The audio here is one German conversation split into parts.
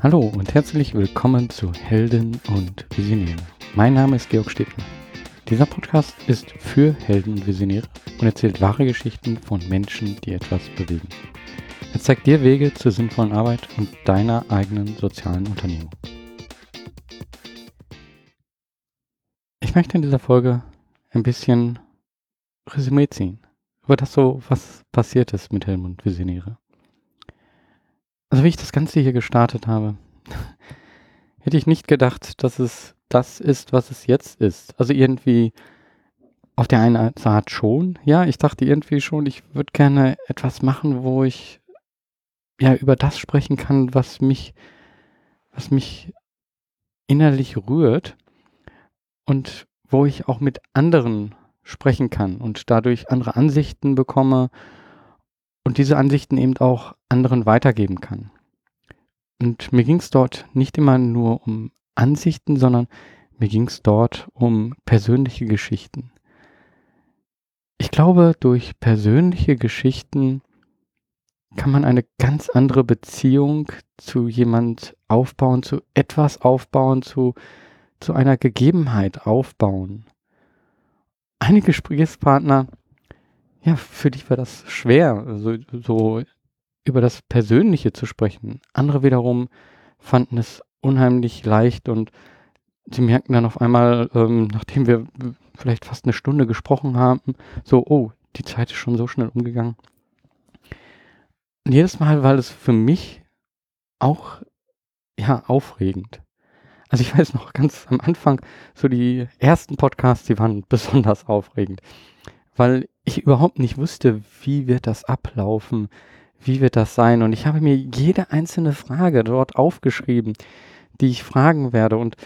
Hallo und herzlich willkommen zu Helden und Visionäre. Mein Name ist Georg Stebner. Dieser Podcast ist für Helden und Visionäre und erzählt wahre Geschichten von Menschen, die etwas bewegen. Er zeigt dir Wege zur sinnvollen Arbeit und deiner eigenen sozialen Unternehmung. Ich möchte in dieser Folge ein bisschen Resümee ziehen über das so, was passiert ist mit Helden und Visionäre. Also wie ich das Ganze hier gestartet habe, hätte ich nicht gedacht, dass es das ist, was es jetzt ist. Also irgendwie auf der einen Seite schon, ja, ich dachte irgendwie schon, ich würde gerne etwas machen, wo ich ja über das sprechen kann, was mich, was mich innerlich rührt und wo ich auch mit anderen sprechen kann und dadurch andere Ansichten bekomme und diese Ansichten eben auch anderen weitergeben kann. Und mir ging es dort nicht immer nur um Ansichten, sondern mir ging es dort um persönliche Geschichten. Ich glaube, durch persönliche Geschichten kann man eine ganz andere Beziehung zu jemand aufbauen, zu etwas aufbauen, zu, zu einer Gegebenheit aufbauen. Einige Gesprächspartner, ja, für die war das schwer, so, so über das Persönliche zu sprechen. Andere wiederum fanden es unheimlich leicht und sie merkten dann auf einmal, ähm, nachdem wir vielleicht fast eine Stunde gesprochen haben, so, oh, die Zeit ist schon so schnell umgegangen. Und jedes Mal war es für mich auch, ja, aufregend. Also ich weiß noch ganz am Anfang, so die ersten Podcasts, die waren besonders aufregend, weil ich überhaupt nicht wusste, wie wird das ablaufen, wie wird das sein. Und ich habe mir jede einzelne Frage dort aufgeschrieben, die ich fragen werde und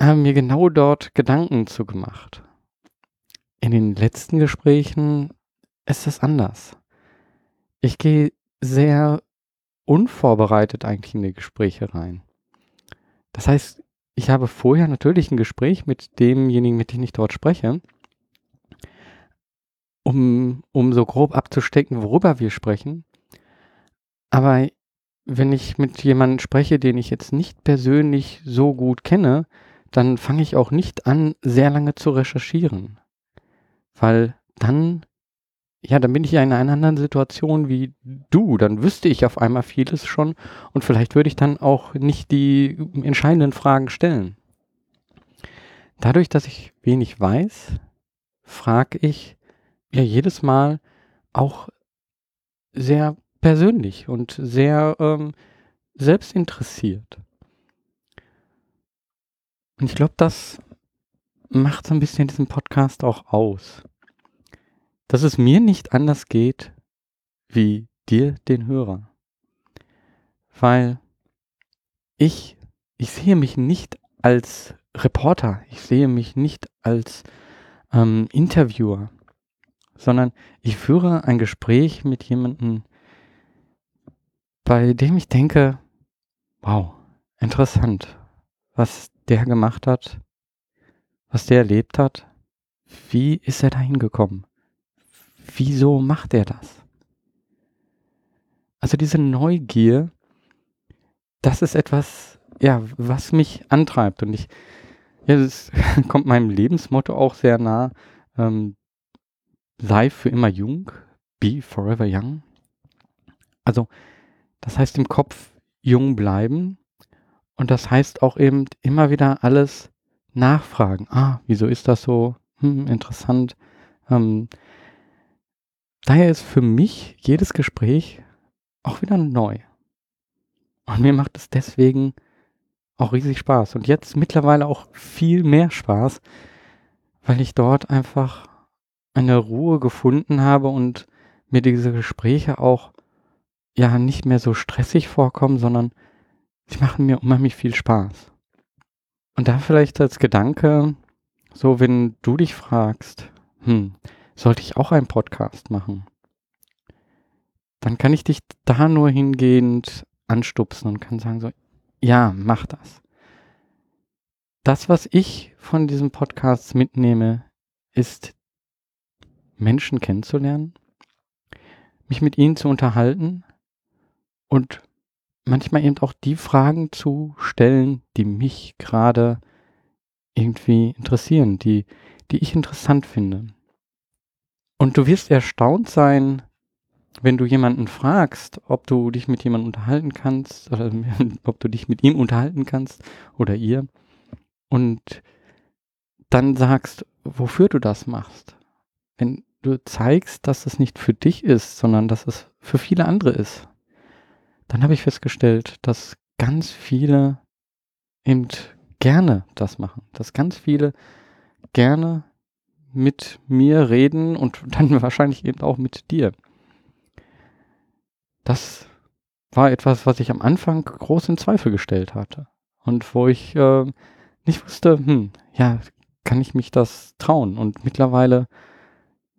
habe mir genau dort Gedanken zu gemacht. In den letzten Gesprächen ist es anders. Ich gehe sehr unvorbereitet eigentlich in die Gespräche rein. Das heißt, ich habe vorher natürlich ein Gespräch mit demjenigen, mit dem ich dort spreche, um, um so grob abzustecken, worüber wir sprechen. Aber wenn ich mit jemandem spreche, den ich jetzt nicht persönlich so gut kenne, dann fange ich auch nicht an, sehr lange zu recherchieren. Weil dann ja, dann bin ich ja in einer anderen Situation wie du. Dann wüsste ich auf einmal vieles schon und vielleicht würde ich dann auch nicht die entscheidenden Fragen stellen. Dadurch, dass ich wenig weiß, frage ich ja jedes Mal auch sehr persönlich und sehr ähm, selbstinteressiert. Und ich glaube, das macht so ein bisschen diesen Podcast auch aus dass es mir nicht anders geht wie dir, den Hörer. Weil ich, ich sehe mich nicht als Reporter, ich sehe mich nicht als ähm, Interviewer, sondern ich führe ein Gespräch mit jemandem, bei dem ich denke, wow, interessant, was der gemacht hat, was der erlebt hat, wie ist er da hingekommen? Wieso macht er das? Also diese Neugier, das ist etwas, ja, was mich antreibt. Und ich, ja, das kommt meinem Lebensmotto auch sehr nah. Ähm, sei für immer jung, be forever young. Also, das heißt im Kopf jung bleiben. Und das heißt auch eben immer wieder alles nachfragen. Ah, wieso ist das so? Hm, interessant. Ähm, Daher ist für mich jedes Gespräch auch wieder neu. Und mir macht es deswegen auch riesig Spaß. Und jetzt mittlerweile auch viel mehr Spaß, weil ich dort einfach eine Ruhe gefunden habe und mir diese Gespräche auch ja nicht mehr so stressig vorkommen, sondern sie machen mir unheimlich viel Spaß. Und da vielleicht als Gedanke, so wenn du dich fragst, hm, sollte ich auch einen Podcast machen? Dann kann ich dich da nur hingehend anstupsen und kann sagen so, ja, mach das. Das, was ich von diesem Podcast mitnehme, ist Menschen kennenzulernen, mich mit ihnen zu unterhalten und manchmal eben auch die Fragen zu stellen, die mich gerade irgendwie interessieren, die, die ich interessant finde. Und du wirst erstaunt sein, wenn du jemanden fragst, ob du dich mit jemandem unterhalten kannst, oder ob du dich mit ihm unterhalten kannst oder ihr, und dann sagst, wofür du das machst. Wenn du zeigst, dass es nicht für dich ist, sondern dass es für viele andere ist, dann habe ich festgestellt, dass ganz viele eben gerne das machen, dass ganz viele gerne mit mir reden und dann wahrscheinlich eben auch mit dir. Das war etwas, was ich am Anfang groß in Zweifel gestellt hatte und wo ich äh, nicht wusste, hm, ja, kann ich mich das trauen? Und mittlerweile,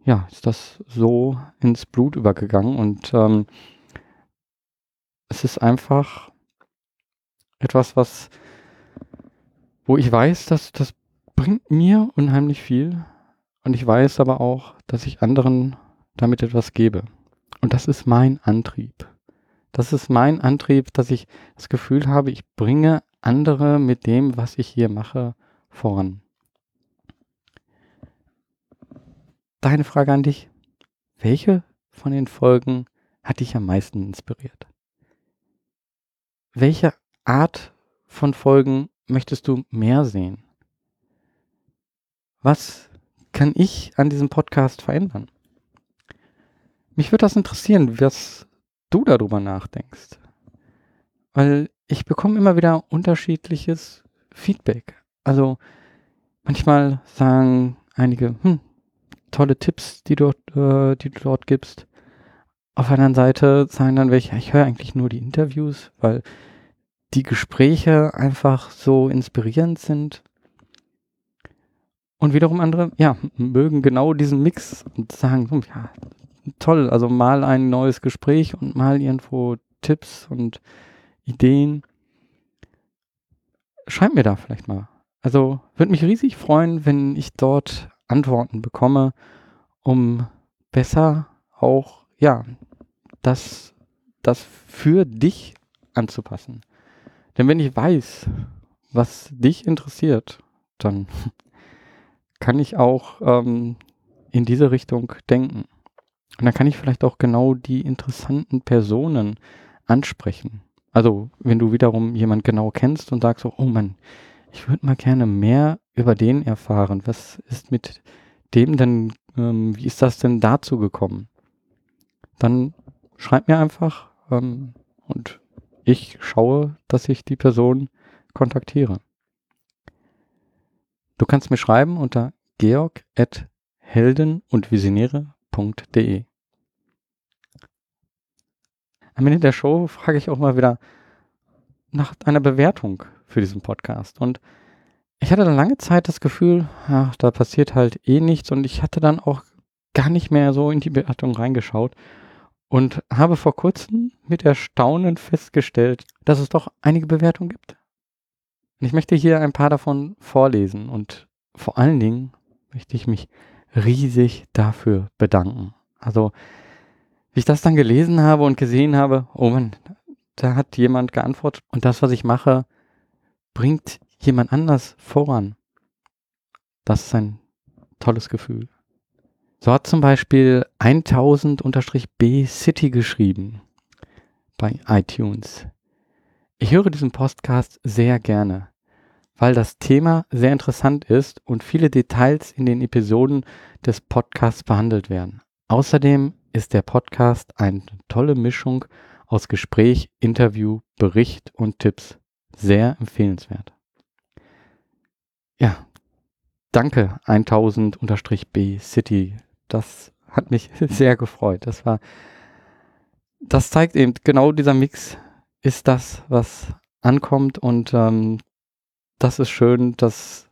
ja, ist das so ins Blut übergegangen und ähm, es ist einfach etwas, was, wo ich weiß, dass das bringt mir unheimlich viel und ich weiß aber auch, dass ich anderen damit etwas gebe. Und das ist mein Antrieb. Das ist mein Antrieb, dass ich das Gefühl habe, ich bringe andere mit dem, was ich hier mache, voran. Deine Frage an dich. Welche von den Folgen hat dich am meisten inspiriert? Welche Art von Folgen möchtest du mehr sehen? Was kann ich an diesem Podcast verändern? Mich würde das interessieren, was du darüber nachdenkst. Weil ich bekomme immer wieder unterschiedliches Feedback. Also manchmal sagen einige, hm, tolle Tipps, die, dort, äh, die du dort gibst. Auf der anderen Seite sagen dann welche, ich höre eigentlich nur die Interviews, weil die Gespräche einfach so inspirierend sind. Und wiederum andere, ja, mögen genau diesen Mix und sagen, hm, ja, toll, also mal ein neues Gespräch und mal irgendwo Tipps und Ideen. Schreib mir da vielleicht mal. Also würde mich riesig freuen, wenn ich dort Antworten bekomme, um besser auch, ja, das, das für dich anzupassen. Denn wenn ich weiß, was dich interessiert, dann kann ich auch ähm, in diese Richtung denken. Und dann kann ich vielleicht auch genau die interessanten Personen ansprechen. Also wenn du wiederum jemand genau kennst und sagst so, oh Mann, ich würde mal gerne mehr über den erfahren. Was ist mit dem denn, ähm, wie ist das denn dazu gekommen? Dann schreib mir einfach ähm, und ich schaue, dass ich die Person kontaktiere. Du kannst mir schreiben unter georg.helden und visionäre.de. Am Ende der Show frage ich auch mal wieder nach einer Bewertung für diesen Podcast. Und ich hatte dann lange Zeit das Gefühl, ja, da passiert halt eh nichts und ich hatte dann auch gar nicht mehr so in die Bewertung reingeschaut und habe vor kurzem mit Erstaunen festgestellt, dass es doch einige Bewertungen gibt. Und ich möchte hier ein paar davon vorlesen und vor allen Dingen möchte ich mich riesig dafür bedanken. Also, wie ich das dann gelesen habe und gesehen habe, oh Mann, da hat jemand geantwortet und das, was ich mache, bringt jemand anders voran. Das ist ein tolles Gefühl. So hat zum Beispiel 1000-B City geschrieben bei iTunes. Ich höre diesen Podcast sehr gerne, weil das Thema sehr interessant ist und viele Details in den Episoden des Podcasts behandelt werden. Außerdem ist der Podcast eine tolle Mischung aus Gespräch, Interview, Bericht und Tipps. Sehr empfehlenswert. Ja, danke 1000-B City. Das hat mich sehr gefreut. Das war, das zeigt eben genau dieser Mix ist das, was ankommt und ähm, das ist schön, dass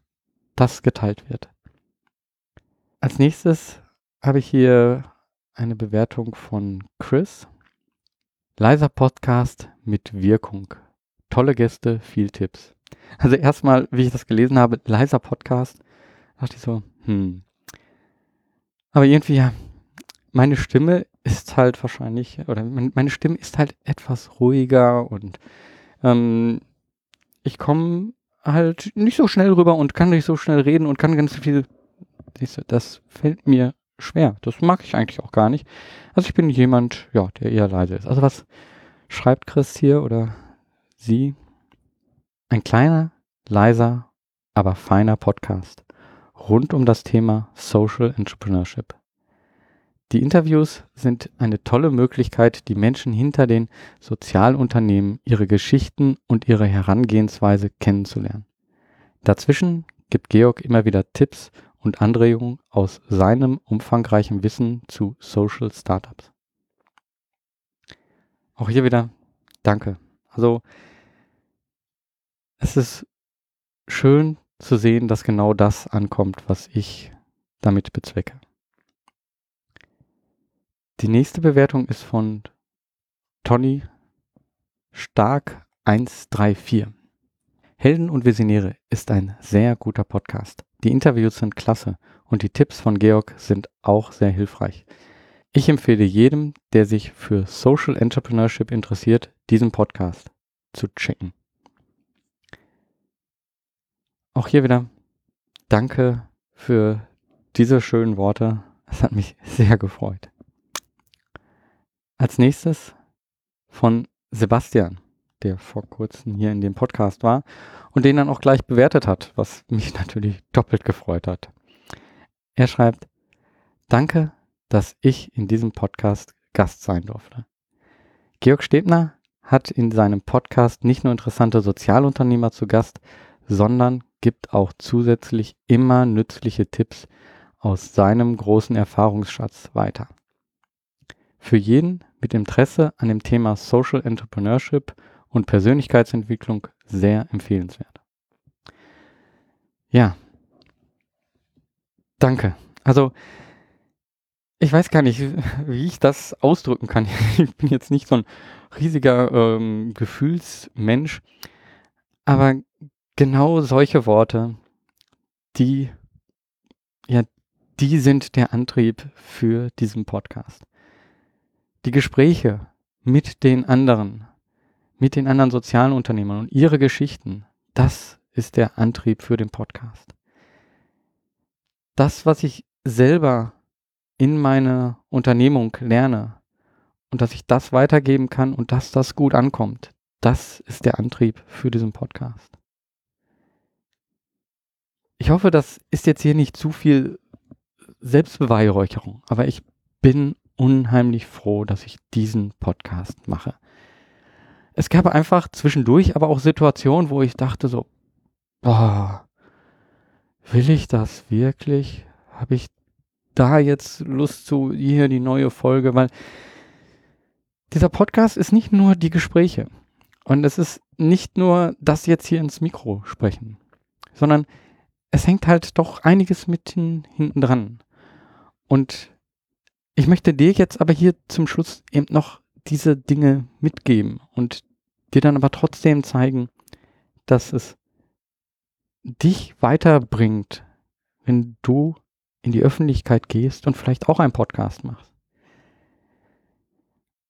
das geteilt wird. Als nächstes habe ich hier eine Bewertung von Chris. Leiser Podcast mit Wirkung. Tolle Gäste, viel Tipps. Also erstmal, wie ich das gelesen habe, leiser Podcast, dachte ich so, hm. Aber irgendwie, ja, meine Stimme ist halt wahrscheinlich, oder meine Stimme ist halt etwas ruhiger und ähm, ich komme halt nicht so schnell rüber und kann nicht so schnell reden und kann ganz viel. Das fällt mir schwer. Das mag ich eigentlich auch gar nicht. Also ich bin jemand, ja, der eher leise ist. Also was schreibt Chris hier oder sie? Ein kleiner, leiser, aber feiner Podcast rund um das Thema Social Entrepreneurship. Die Interviews sind eine tolle Möglichkeit, die Menschen hinter den Sozialunternehmen, ihre Geschichten und ihre Herangehensweise kennenzulernen. Dazwischen gibt Georg immer wieder Tipps und Anregungen aus seinem umfangreichen Wissen zu Social Startups. Auch hier wieder Danke. Also es ist schön zu sehen, dass genau das ankommt, was ich damit bezwecke. Die nächste Bewertung ist von Tony Stark 134. Helden und Visionäre ist ein sehr guter Podcast. Die Interviews sind klasse und die Tipps von Georg sind auch sehr hilfreich. Ich empfehle jedem, der sich für Social Entrepreneurship interessiert, diesen Podcast zu checken. Auch hier wieder danke für diese schönen Worte. Es hat mich sehr gefreut. Als nächstes von Sebastian, der vor kurzem hier in dem Podcast war und den dann auch gleich bewertet hat, was mich natürlich doppelt gefreut hat. Er schreibt, danke, dass ich in diesem Podcast Gast sein durfte. Georg Stebner hat in seinem Podcast nicht nur interessante Sozialunternehmer zu Gast, sondern gibt auch zusätzlich immer nützliche Tipps aus seinem großen Erfahrungsschatz weiter. Für jeden mit Interesse an dem Thema Social Entrepreneurship und Persönlichkeitsentwicklung sehr empfehlenswert. Ja, danke. Also, ich weiß gar nicht, wie ich das ausdrücken kann. Ich bin jetzt nicht so ein riesiger ähm, Gefühlsmensch, aber genau solche Worte, die, ja, die sind der Antrieb für diesen Podcast die Gespräche mit den anderen, mit den anderen sozialen Unternehmern und ihre Geschichten, das ist der Antrieb für den Podcast. Das, was ich selber in meiner Unternehmung lerne und dass ich das weitergeben kann und dass das gut ankommt, das ist der Antrieb für diesen Podcast. Ich hoffe, das ist jetzt hier nicht zu viel Selbstbeweihräucherung, aber ich bin unheimlich froh, dass ich diesen Podcast mache. Es gab einfach zwischendurch aber auch Situationen, wo ich dachte so, boah, will ich das wirklich? Habe ich da jetzt Lust zu hier die neue Folge? Weil dieser Podcast ist nicht nur die Gespräche und es ist nicht nur das jetzt hier ins Mikro sprechen, sondern es hängt halt doch einiges mit hinten dran. Und ich möchte dir jetzt aber hier zum Schluss eben noch diese Dinge mitgeben und dir dann aber trotzdem zeigen, dass es dich weiterbringt, wenn du in die Öffentlichkeit gehst und vielleicht auch einen Podcast machst.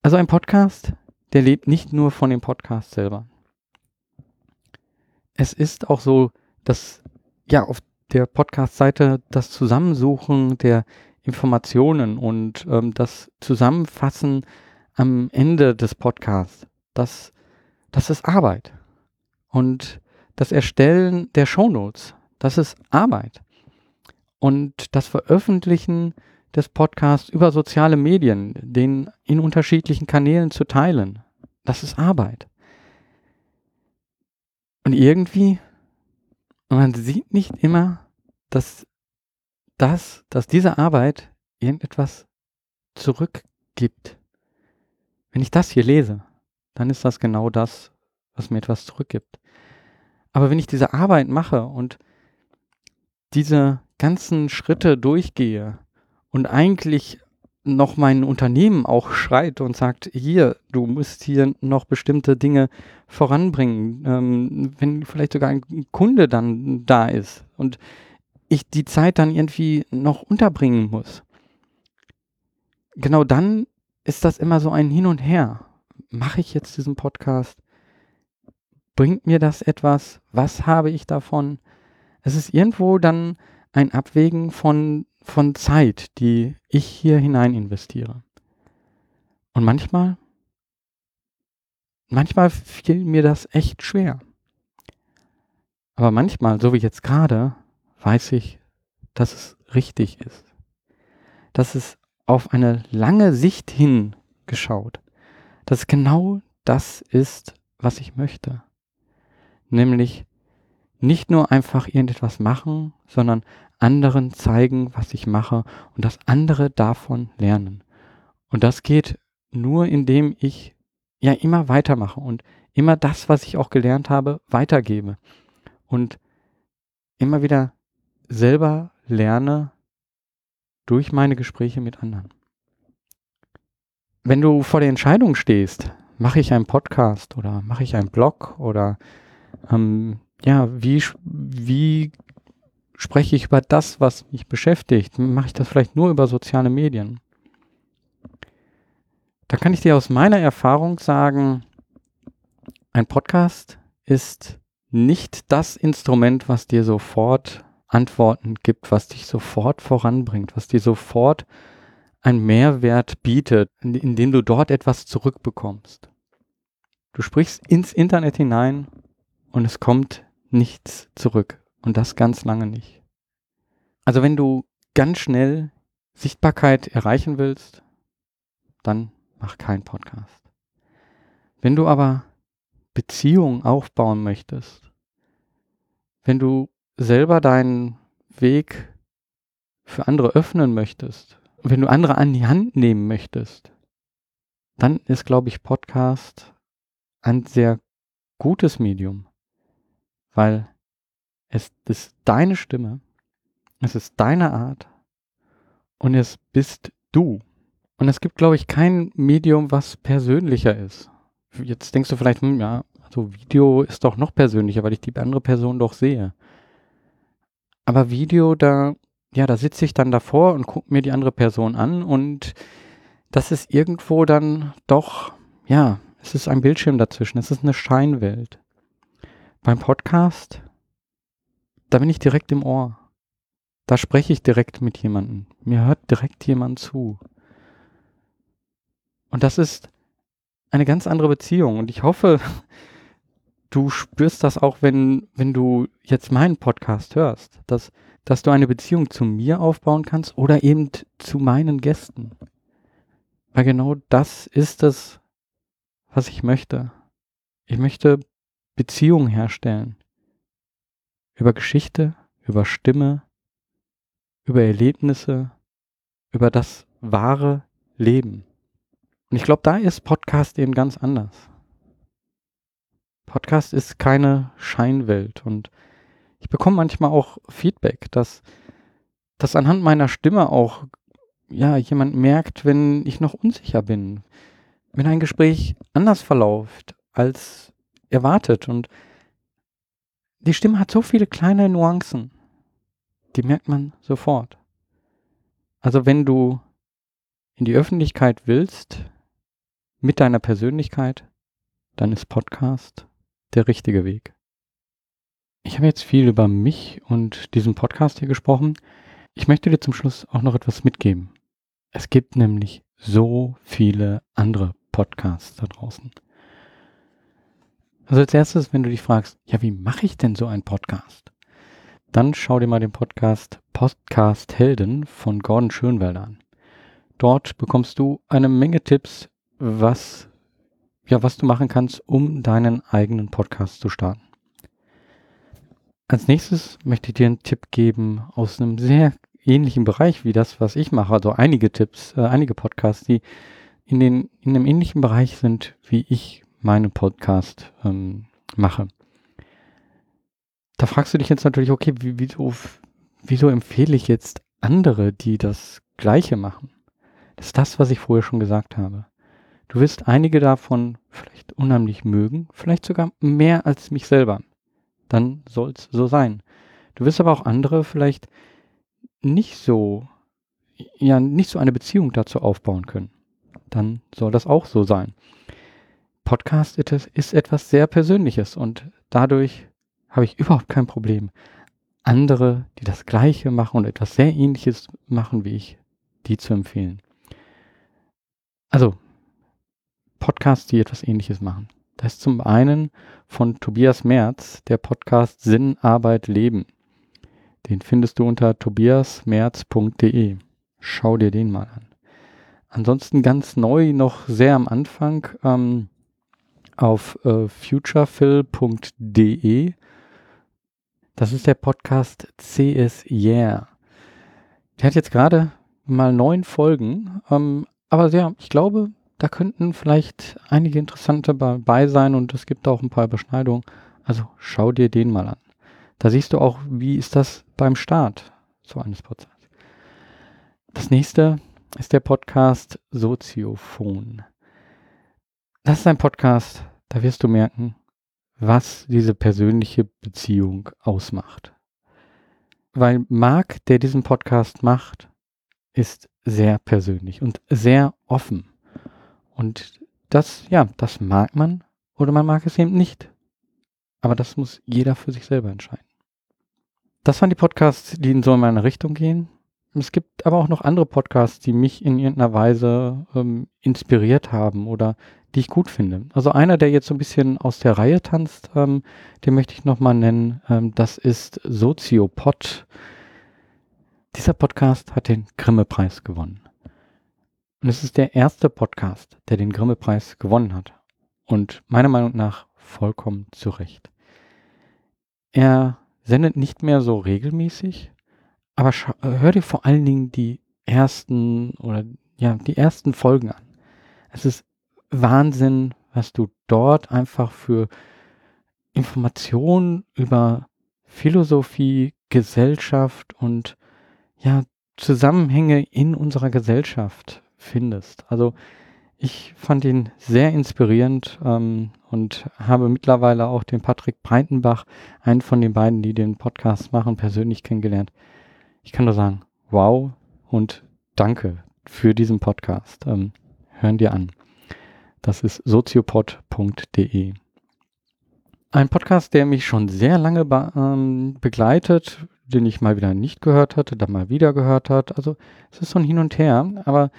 Also ein Podcast, der lebt nicht nur von dem Podcast selber. Es ist auch so, dass ja auf der Podcast-Seite das Zusammensuchen der Informationen und ähm, das Zusammenfassen am Ende des Podcasts, das, das ist Arbeit. Und das Erstellen der Shownotes, das ist Arbeit. Und das Veröffentlichen des Podcasts über soziale Medien, den in unterschiedlichen Kanälen zu teilen, das ist Arbeit. Und irgendwie, man sieht nicht immer, dass das, dass diese Arbeit irgendetwas zurückgibt. Wenn ich das hier lese, dann ist das genau das, was mir etwas zurückgibt. Aber wenn ich diese Arbeit mache und diese ganzen Schritte durchgehe und eigentlich noch mein Unternehmen auch schreit und sagt, hier, du musst hier noch bestimmte Dinge voranbringen, ähm, wenn vielleicht sogar ein Kunde dann da ist und ich die Zeit dann irgendwie noch unterbringen muss, genau dann ist das immer so ein Hin und Her. Mache ich jetzt diesen Podcast? Bringt mir das etwas? Was habe ich davon? Es ist irgendwo dann ein Abwägen von, von Zeit, die ich hier hinein investiere. Und manchmal, manchmal fiel mir das echt schwer. Aber manchmal, so wie jetzt gerade, weiß ich, dass es richtig ist. Dass es auf eine lange Sicht hin geschaut, dass genau das ist, was ich möchte. Nämlich nicht nur einfach irgendetwas machen, sondern anderen zeigen, was ich mache und dass andere davon lernen. Und das geht nur, indem ich ja immer weitermache und immer das, was ich auch gelernt habe, weitergebe und immer wieder selber lerne durch meine Gespräche mit anderen. Wenn du vor der Entscheidung stehst, mache ich einen Podcast oder mache ich einen Blog oder ähm, ja, wie, wie spreche ich über das, was mich beschäftigt? Mache ich das vielleicht nur über soziale Medien? Da kann ich dir aus meiner Erfahrung sagen, ein Podcast ist nicht das Instrument, was dir sofort Antworten gibt, was dich sofort voranbringt, was dir sofort einen Mehrwert bietet, indem du dort etwas zurückbekommst. Du sprichst ins Internet hinein und es kommt nichts zurück. Und das ganz lange nicht. Also wenn du ganz schnell Sichtbarkeit erreichen willst, dann mach keinen Podcast. Wenn du aber Beziehungen aufbauen möchtest, wenn du selber deinen Weg für andere öffnen möchtest, wenn du andere an die Hand nehmen möchtest, dann ist, glaube ich, Podcast ein sehr gutes Medium, weil es ist deine Stimme, es ist deine Art und es bist du. Und es gibt, glaube ich, kein Medium, was persönlicher ist. Jetzt denkst du vielleicht, hm, ja, also Video ist doch noch persönlicher, weil ich die andere Person doch sehe. Aber Video, da, ja, da sitze ich dann davor und gucke mir die andere Person an und das ist irgendwo dann doch, ja, es ist ein Bildschirm dazwischen, es ist eine Scheinwelt. Beim Podcast, da bin ich direkt im Ohr. Da spreche ich direkt mit jemandem. Mir hört direkt jemand zu. Und das ist eine ganz andere Beziehung. Und ich hoffe, du spürst das auch, wenn, wenn du jetzt meinen Podcast hörst, dass, dass du eine Beziehung zu mir aufbauen kannst oder eben zu meinen Gästen. Weil genau das ist es, was ich möchte. Ich möchte Beziehungen herstellen. Über Geschichte, über Stimme, über Erlebnisse, über das wahre Leben. Und ich glaube, da ist Podcast eben ganz anders. Podcast ist keine Scheinwelt und ich bekomme manchmal auch Feedback, dass, dass anhand meiner Stimme auch ja, jemand merkt, wenn ich noch unsicher bin, wenn ein Gespräch anders verläuft als erwartet und die Stimme hat so viele kleine Nuancen, die merkt man sofort. Also wenn du in die Öffentlichkeit willst, mit deiner Persönlichkeit, dann ist Podcast der richtige Weg. Ich habe jetzt viel über mich und diesen Podcast hier gesprochen. Ich möchte dir zum Schluss auch noch etwas mitgeben. Es gibt nämlich so viele andere Podcasts da draußen. Also als erstes, wenn du dich fragst, ja, wie mache ich denn so einen Podcast? Dann schau dir mal den Podcast Podcast Helden von Gordon Schönwelder an. Dort bekommst du eine Menge Tipps, was ja, was du machen kannst, um deinen eigenen Podcast zu starten. Als nächstes möchte ich dir einen Tipp geben aus einem sehr ähnlichen Bereich wie das, was ich mache. Also einige Tipps, äh, einige Podcasts, die in, den, in einem ähnlichen Bereich sind, wie ich meinen Podcast ähm, mache. Da fragst du dich jetzt natürlich, okay, wie, wieso, wieso empfehle ich jetzt andere, die das Gleiche machen? Das ist das, was ich vorher schon gesagt habe. Du wirst einige davon vielleicht unheimlich mögen, vielleicht sogar mehr als mich selber. Dann soll's so sein. Du wirst aber auch andere vielleicht nicht so ja nicht so eine Beziehung dazu aufbauen können, dann soll das auch so sein. Podcast ist etwas sehr Persönliches und dadurch habe ich überhaupt kein Problem, andere, die das Gleiche machen und etwas sehr Ähnliches machen wie ich, die zu empfehlen. Also, Podcasts, die etwas Ähnliches machen. Das ist zum einen von Tobias Merz, der Podcast Sinn, Arbeit, Leben. Den findest du unter tobiasmerz.de. Schau dir den mal an. Ansonsten ganz neu, noch sehr am Anfang, ähm, auf äh, futurefill.de. Das ist der Podcast CS Yeah. Der hat jetzt gerade mal neun Folgen, ähm, aber ja, ich glaube, da könnten vielleicht einige interessante dabei sein und es gibt auch ein paar Überschneidungen. Also schau dir den mal an. Da siehst du auch, wie ist das beim Start so eines Podcasts. Das nächste ist der Podcast Soziophon. Das ist ein Podcast, da wirst du merken, was diese persönliche Beziehung ausmacht. Weil Marc, der diesen Podcast macht, ist sehr persönlich und sehr offen. Und das, ja, das mag man oder man mag es eben nicht. Aber das muss jeder für sich selber entscheiden. Das waren die Podcasts, die in so in meine Richtung gehen. Es gibt aber auch noch andere Podcasts, die mich in irgendeiner Weise ähm, inspiriert haben oder die ich gut finde. Also einer, der jetzt so ein bisschen aus der Reihe tanzt, ähm, den möchte ich nochmal nennen. Ähm, das ist Soziopod. Dieser Podcast hat den Grimme-Preis gewonnen. Und es ist der erste Podcast, der den Grimme-Preis gewonnen hat. Und meiner Meinung nach vollkommen zu Recht. Er sendet nicht mehr so regelmäßig, aber hör dir vor allen Dingen die ersten oder ja, die ersten Folgen an. Es ist Wahnsinn, was du dort einfach für Informationen über Philosophie, Gesellschaft und ja, Zusammenhänge in unserer Gesellschaft findest. Also ich fand ihn sehr inspirierend ähm, und habe mittlerweile auch den Patrick Breitenbach, einen von den beiden, die den Podcast machen, persönlich kennengelernt. Ich kann nur sagen, wow und danke für diesen Podcast. Ähm, hören dir an. Das ist soziopod.de. Ein Podcast, der mich schon sehr lange be ähm, begleitet, den ich mal wieder nicht gehört hatte, dann mal wieder gehört hat. Also es ist so ein Hin und Her, aber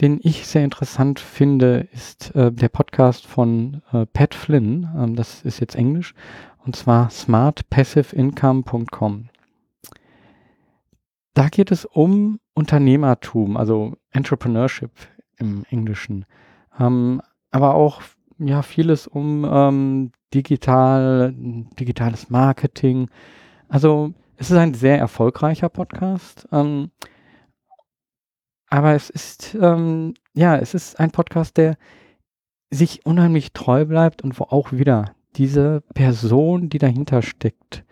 den ich sehr interessant finde, ist äh, der Podcast von äh, Pat Flynn. Ähm, das ist jetzt Englisch. Und zwar smartpassiveincome.com. Da geht es um Unternehmertum, also Entrepreneurship im Englischen. Ähm, aber auch ja vieles um ähm, digital, digitales Marketing. Also es ist ein sehr erfolgreicher Podcast. Ähm, aber es ist, ähm, ja, es ist ein Podcast, der sich unheimlich treu bleibt und wo auch wieder diese Person, die dahinter steckt,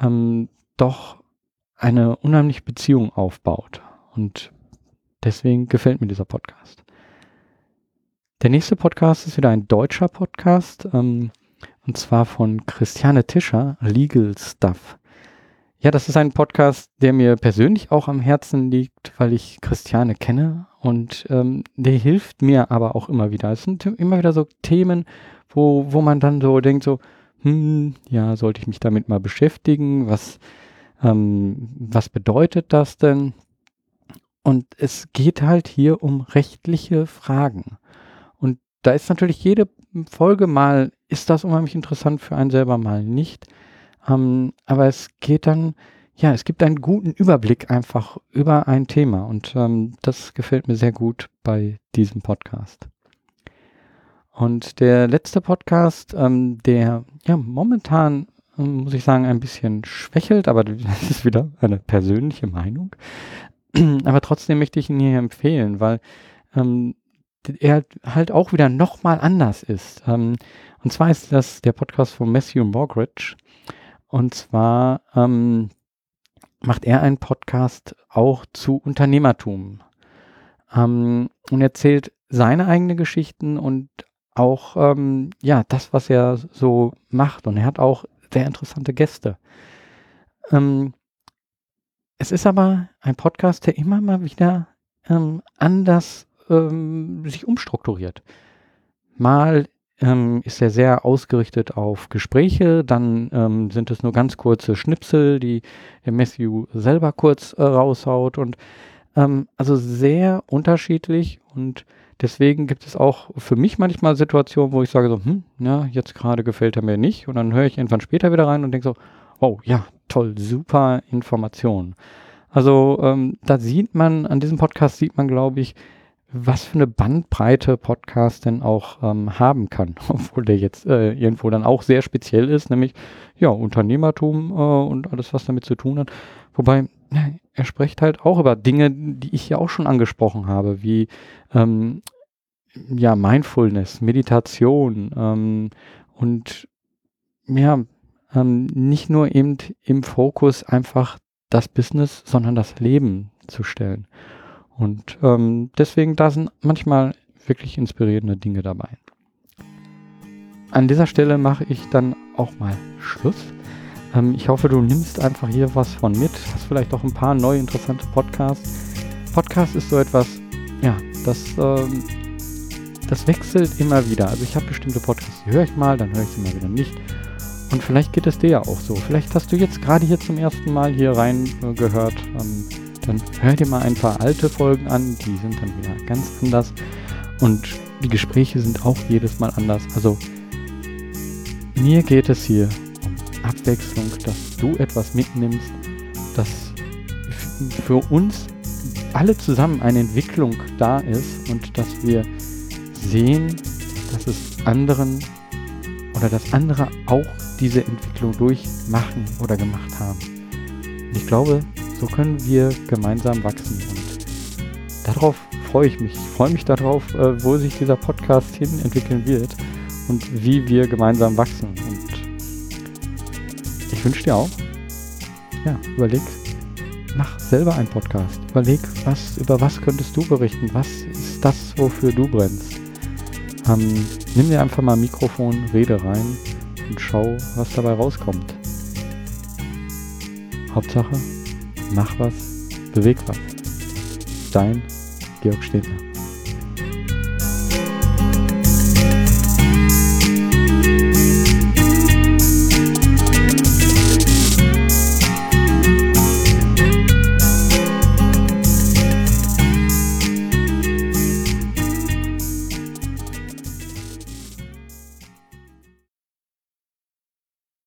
ähm, doch eine unheimliche Beziehung aufbaut. Und deswegen gefällt mir dieser Podcast. Der nächste Podcast ist wieder ein deutscher Podcast, ähm, und zwar von Christiane Tischer, Legal Stuff. Ja, das ist ein Podcast, der mir persönlich auch am Herzen liegt, weil ich Christiane kenne und ähm, der hilft mir aber auch immer wieder. Es sind immer wieder so Themen, wo, wo man dann so denkt, so, hm, ja, sollte ich mich damit mal beschäftigen? Was, ähm, was bedeutet das denn? Und es geht halt hier um rechtliche Fragen. Da ist natürlich jede Folge mal, ist das unheimlich interessant für einen selber, mal nicht. Ähm, aber es geht dann, ja, es gibt einen guten Überblick einfach über ein Thema und ähm, das gefällt mir sehr gut bei diesem Podcast. Und der letzte Podcast, ähm, der ja momentan, ähm, muss ich sagen, ein bisschen schwächelt, aber das ist wieder eine persönliche Meinung. aber trotzdem möchte ich ihn hier empfehlen, weil ähm, er halt auch wieder nochmal anders ist. Ähm, und zwar ist das der Podcast von Matthew Morgridge. Und zwar ähm, macht er einen Podcast auch zu Unternehmertum ähm, und erzählt seine eigenen Geschichten und auch ähm, ja das, was er so macht. Und er hat auch sehr interessante Gäste. Ähm, es ist aber ein Podcast, der immer mal wieder ähm, anders ähm, sich umstrukturiert. Mal ähm, ist er sehr ausgerichtet auf Gespräche, dann ähm, sind es nur ganz kurze Schnipsel, die der Matthew selber kurz äh, raushaut und ähm, also sehr unterschiedlich und deswegen gibt es auch für mich manchmal Situationen, wo ich sage so, hm, ja, jetzt gerade gefällt er mir nicht und dann höre ich irgendwann später wieder rein und denke so, oh ja, toll, super Information. Also ähm, da sieht man, an diesem Podcast sieht man, glaube ich, was für eine Bandbreite Podcast denn auch ähm, haben kann, obwohl der jetzt äh, irgendwo dann auch sehr speziell ist, nämlich ja, Unternehmertum äh, und alles, was damit zu tun hat. Wobei, er spricht halt auch über Dinge, die ich ja auch schon angesprochen habe, wie ähm, ja, Mindfulness, Meditation ähm, und ja, ähm, nicht nur eben im Fokus einfach das Business, sondern das Leben zu stellen. Und ähm, deswegen, da sind manchmal wirklich inspirierende Dinge dabei. An dieser Stelle mache ich dann auch mal Schluss. Ähm, ich hoffe, du nimmst einfach hier was von mit, hast vielleicht auch ein paar neue interessante Podcasts. Podcast ist so etwas, ja, das, ähm, das wechselt immer wieder. Also ich habe bestimmte Podcasts, die höre ich mal, dann höre ich sie mal wieder nicht. Und vielleicht geht es dir ja auch so. Vielleicht hast du jetzt gerade hier zum ersten Mal hier rein äh, gehört. Ähm, dann hör dir mal ein paar alte Folgen an, die sind dann wieder ganz anders. Und die Gespräche sind auch jedes Mal anders. Also mir geht es hier um Abwechslung, dass du etwas mitnimmst, dass für uns alle zusammen eine Entwicklung da ist und dass wir sehen, dass es anderen oder dass andere auch diese Entwicklung durchmachen oder gemacht haben. Und ich glaube, so können wir gemeinsam wachsen. Und darauf freue ich mich. Ich freue mich darauf, äh, wo sich dieser Podcast hin entwickeln wird und wie wir gemeinsam wachsen. Und ich wünsche dir auch, ja, überleg, mach selber einen Podcast. Überleg, was, über was könntest du berichten? Was ist das, wofür du brennst? Ähm, nimm dir einfach mal ein Mikrofon, rede rein und schau, was dabei rauskommt. Hauptsache, mach was, beweg was. Dein Georg Stedler.